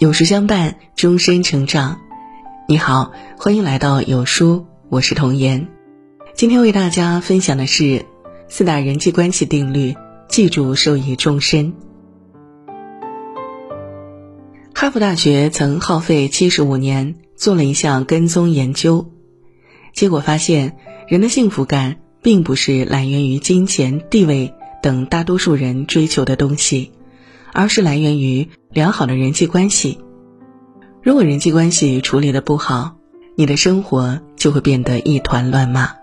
有书相伴，终身成长。你好，欢迎来到有书，我是童言。今天为大家分享的是四大人际关系定律，记住受益终身。哈佛大学曾耗费七十五年做了一项跟踪研究，结果发现，人的幸福感并不是来源于金钱、地位等大多数人追求的东西。而是来源于良好的人际关系。如果人际关系处理的不好，你的生活就会变得一团乱麻。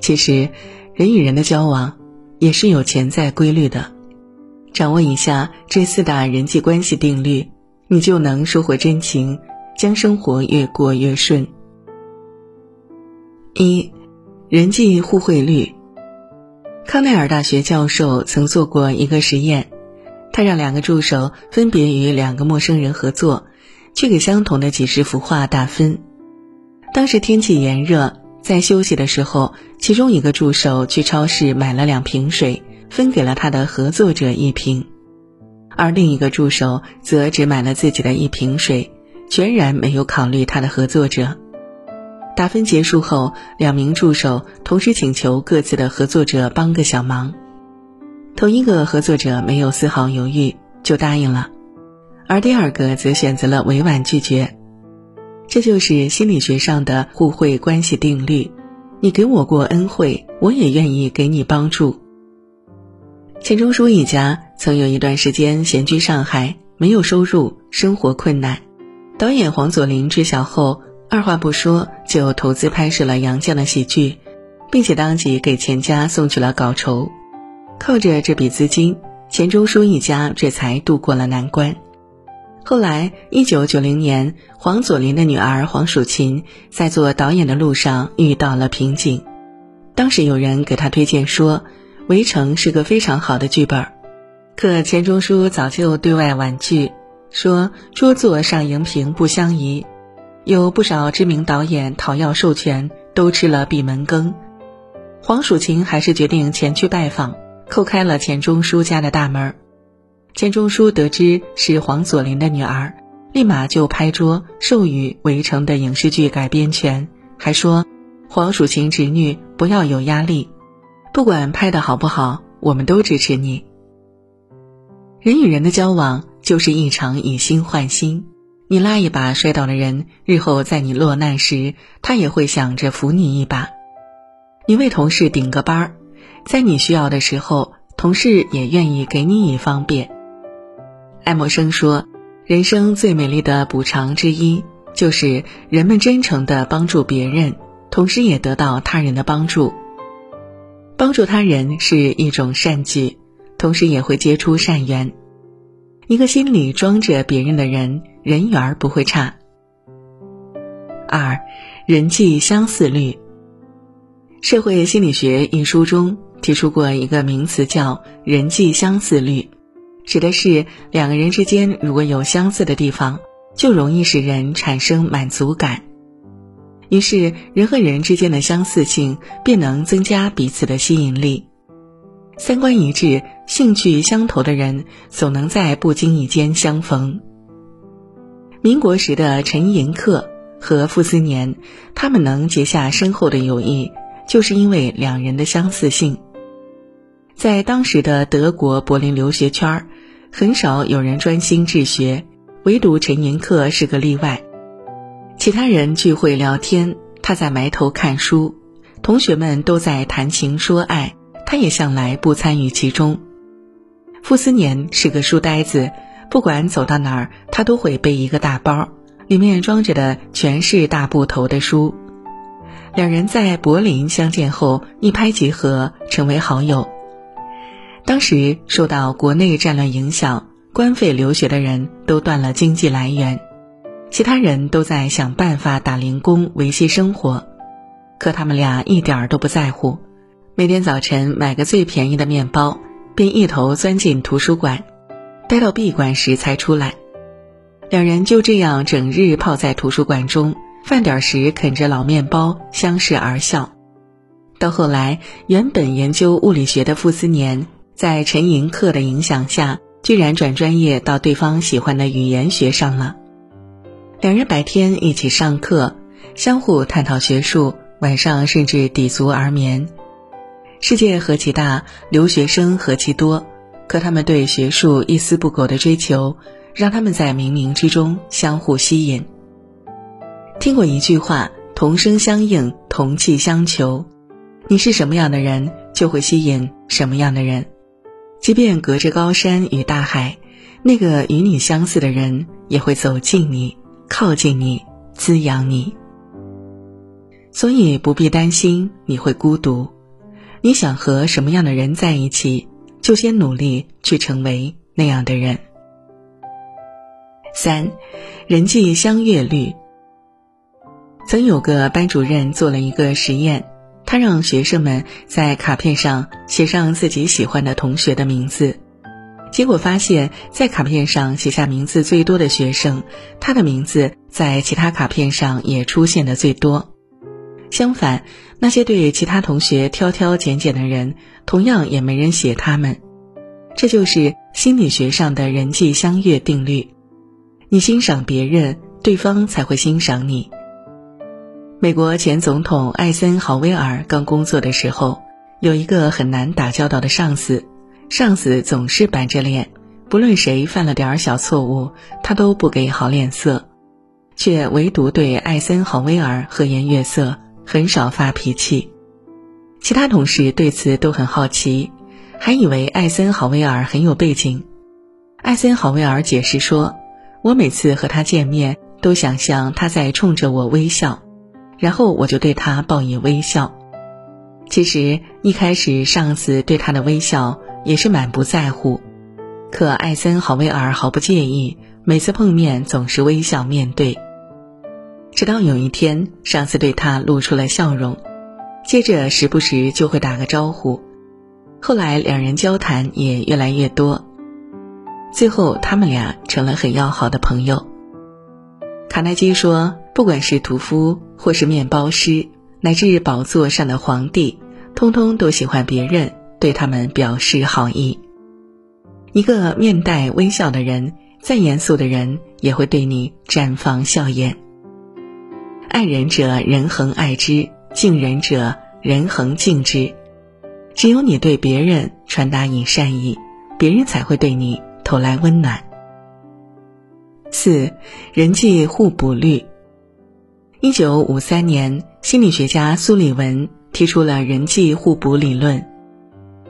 其实，人与人的交往也是有潜在规律的。掌握以下这四大人际关系定律，你就能收获真情，将生活越过越顺。一，人际互惠率。康奈尔大学教授曾做过一个实验。他让两个助手分别与两个陌生人合作，去给相同的几十幅画打分。当时天气炎热，在休息的时候，其中一个助手去超市买了两瓶水，分给了他的合作者一瓶，而另一个助手则只买了自己的一瓶水，全然没有考虑他的合作者。打分结束后，两名助手同时请求各自的合作者帮个小忙。同一个合作者没有丝毫犹豫就答应了，而第二个则选择了委婉拒绝。这就是心理学上的互惠关系定律：你给我过恩惠，我也愿意给你帮助。钱钟书一家曾有一段时间闲居上海，没有收入，生活困难。导演黄佐临知晓后，二话不说就投资拍摄了杨绛的喜剧，并且当即给钱家送去了稿酬。靠着这笔资金，钱钟书一家这才度过了难关。后来，一九九零年，黄佐临的女儿黄蜀芹在做导演的路上遇到了瓶颈。当时有人给他推荐说，《围城》是个非常好的剧本，可钱钟书早就对外婉拒，说桌座上荧屏不相宜，有不少知名导演讨要授权，都吃了闭门羹。黄蜀芹还是决定前去拜访。叩开了钱钟书家的大门，钱钟书得知是黄佐临的女儿，立马就拍桌授予《围城》的影视剧改编权，还说：“黄蜀芹侄女不要有压力，不管拍的好不好，我们都支持你。”人与人的交往就是一场以心换心，你拉一把摔倒的人，日后在你落难时，他也会想着扶你一把。你为同事顶个班儿。在你需要的时候，同事也愿意给你以方便。爱默生说：“人生最美丽的补偿之一，就是人们真诚的帮助别人，同时也得到他人的帮助。帮助他人是一种善举，同时也会结出善缘。一个心里装着别人的人，人缘不会差。”二，人际相似率。《社会心理学》一书中。提出过一个名词叫“人际相似率”，指的是两个人之间如果有相似的地方，就容易使人产生满足感。于是，人和人之间的相似性便能增加彼此的吸引力。三观一致、兴趣相投的人，总能在不经意间相逢。民国时的陈寅恪和傅斯年，他们能结下深厚的友谊，就是因为两人的相似性。在当时的德国柏林留学圈儿，很少有人专心治学，唯独陈寅恪是个例外。其他人聚会聊天，他在埋头看书；同学们都在谈情说爱，他也向来不参与其中。傅斯年是个书呆子，不管走到哪儿，他都会背一个大包，里面装着的全是大部头的书。两人在柏林相见后，一拍即合，成为好友。当时受到国内战乱影响，官费留学的人都断了经济来源，其他人都在想办法打零工维系生活，可他们俩一点儿都不在乎，每天早晨买个最便宜的面包，便一头钻进图书馆，待到闭馆时才出来。两人就这样整日泡在图书馆中，饭点时啃着老面包，相视而笑。到后来，原本研究物理学的傅斯年。在陈寅恪的影响下，居然转专业到对方喜欢的语言学上了。两人白天一起上课，相互探讨学术，晚上甚至抵足而眠。世界何其大，留学生何其多，可他们对学术一丝不苟的追求，让他们在冥冥之中相互吸引。听过一句话：“同声相应，同气相求。”你是什么样的人，就会吸引什么样的人。即便隔着高山与大海，那个与你相似的人也会走近你、靠近你、滋养你。所以不必担心你会孤独。你想和什么样的人在一起，就先努力去成为那样的人。三，人际相悦率。曾有个班主任做了一个实验，他让学生们在卡片上写上自己喜欢的同学的名字，结果发现，在卡片上写下名字最多的学生，他的名字在其他卡片上也出现的最多。相反，那些对其他同学挑挑拣拣的人，同样也没人写他们。这就是心理学上的人际相悦定律：你欣赏别人，对方才会欣赏你。美国前总统艾森豪威尔刚工作的时候，有一个很难打交道的上司，上司总是板着脸，不论谁犯了点小错误，他都不给好脸色，却唯独对艾森豪威尔和颜悦色。很少发脾气，其他同事对此都很好奇，还以为艾森豪威尔很有背景。艾森豪威尔解释说：“我每次和他见面，都想象他在冲着我微笑，然后我就对他报以微笑。其实一开始上司对他的微笑也是满不在乎，可艾森豪威尔毫不介意，每次碰面总是微笑面对。”直到有一天，上司对他露出了笑容，接着时不时就会打个招呼。后来两人交谈也越来越多，最后他们俩成了很要好的朋友。卡耐基说：“不管是屠夫，或是面包师，乃至宝座上的皇帝，通通都喜欢别人对他们表示好意。一个面带微笑的人，再严肃的人也会对你绽放笑颜。”爱人者，人恒爱之；敬人者，人恒敬之。只有你对别人传达以善意，别人才会对你投来温暖。四，人际互补率。一九五三年，心理学家苏里文提出了人际互补理论。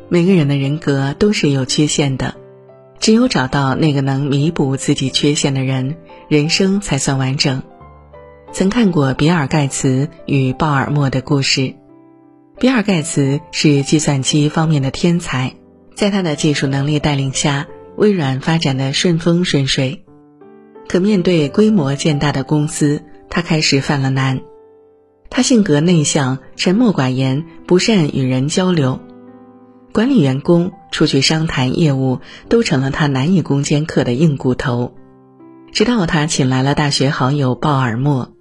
每个人的人格都是有缺陷的，只有找到那个能弥补自己缺陷的人，人生才算完整。曾看过比尔·盖茨与鲍尔默的故事。比尔·盖茨是计算机方面的天才，在他的技术能力带领下，微软发展的顺风顺水。可面对规模渐大的公司，他开始犯了难。他性格内向，沉默寡言，不善与人交流，管理员工、出去商谈业务都成了他难以攻坚克的硬骨头。直到他请来了大学好友鲍尔默。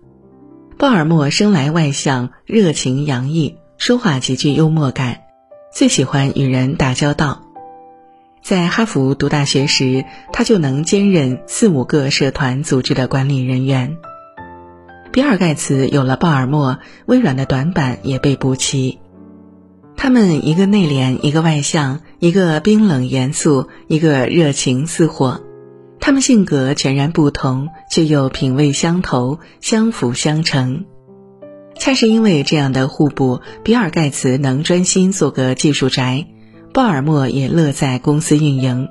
鲍尔默生来外向、热情洋溢，说话极具幽默感，最喜欢与人打交道。在哈佛读大学时，他就能兼任四五个社团组织的管理人员。比尔·盖茨有了鲍尔默，微软的短板也被补齐。他们一个内敛，一个外向，一个冰冷严肃，一个热情似火。他们性格全然不同，却又品味相投，相辅相成。恰是因为这样的互补，比尔·盖茨能专心做个技术宅，鲍尔默也乐在公司运营。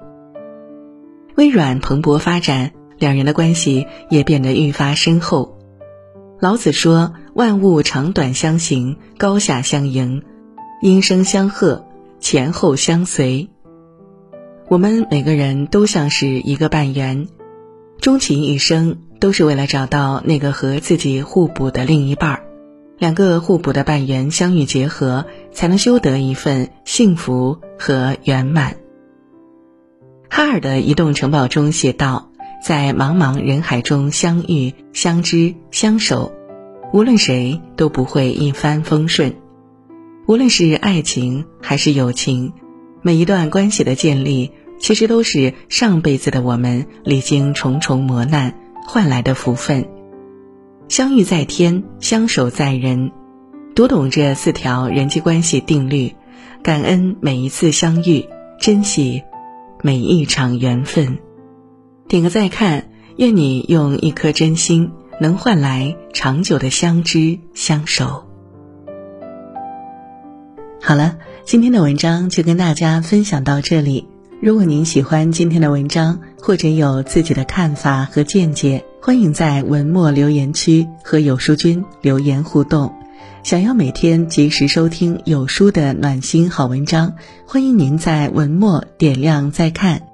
微软蓬勃发展，两人的关系也变得愈发深厚。老子说：“万物长短相形，高下相迎，音声相和，前后相随。”我们每个人都像是一个半圆，终其一生都是为了找到那个和自己互补的另一半儿。两个互补的半圆相遇结合，才能修得一份幸福和圆满。哈尔的移动城堡中写道：“在茫茫人海中相遇、相知、相守，无论谁都不会一帆风顺。无论是爱情还是友情。”每一段关系的建立，其实都是上辈子的我们历经重重磨难换来的福分。相遇在天，相守在人。读懂这四条人际关系定律，感恩每一次相遇，珍惜每一场缘分。点个再看，愿你用一颗真心，能换来长久的相知相守。好了，今天的文章就跟大家分享到这里。如果您喜欢今天的文章，或者有自己的看法和见解，欢迎在文末留言区和有书君留言互动。想要每天及时收听有书的暖心好文章，欢迎您在文末点亮再看。